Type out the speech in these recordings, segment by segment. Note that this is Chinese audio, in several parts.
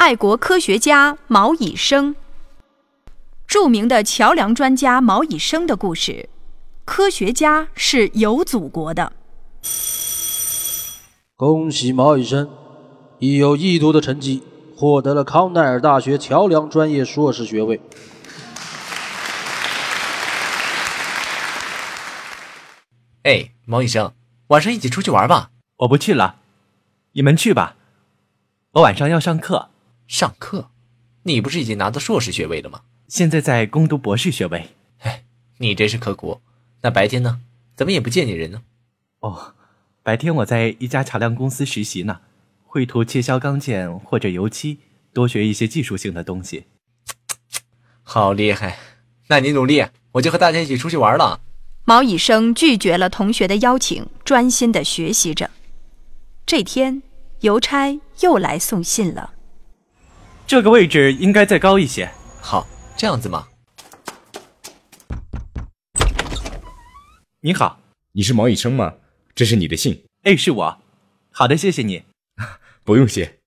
爱国科学家毛以升，著名的桥梁专家毛以升的故事。科学家是有祖国的。恭喜毛以升，以有意图的成绩获得了康奈尔大学桥梁专业硕士学位。哎，毛医生，晚上一起出去玩吧。我不去了，你们去吧。我晚上要上课。上课？你不是已经拿到硕士学位了吗？现在在攻读博士学位。哎，你真是刻苦。那白天呢？怎么也不见你人呢？哦，白天我在一家桥梁公司实习呢，绘图、切削钢件或者油漆，多学一些技术性的东西。好厉害！那你努力，我就和大家一起出去玩了。毛以生拒绝了同学的邀请，专心的学习着。这天，邮差又来送信了。这个位置应该再高一些。好，这样子吗？你好，你是毛以生吗？这是你的信。哎，是我。好的，谢谢你。不用谢。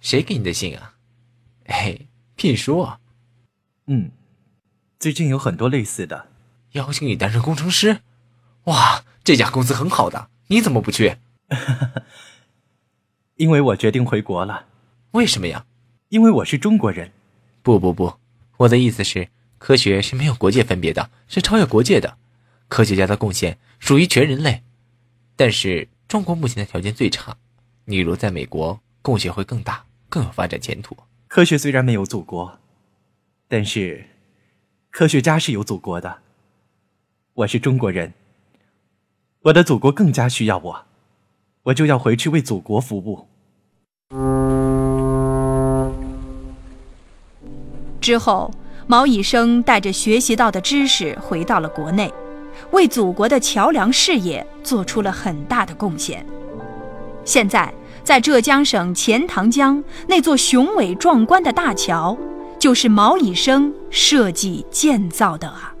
谁给你的信啊？哎，聘书。嗯，最近有很多类似的，邀请你担任工程师。哇，这家公司很好的，你怎么不去？因为我决定回国了。为什么呀？因为我是中国人。不不不，我的意思是。科学是没有国界分别的，是超越国界的。科学家的贡献属于全人类，但是中国目前的条件最差。你如在美国，贡献会更大，更有发展前途。科学虽然没有祖国，但是科学家是有祖国的。我是中国人，我的祖国更加需要我，我就要回去为祖国服务。之后。毛以升带着学习到的知识回到了国内，为祖国的桥梁事业做出了很大的贡献。现在，在浙江省钱塘江那座雄伟壮观的大桥，就是毛以升设计建造的啊。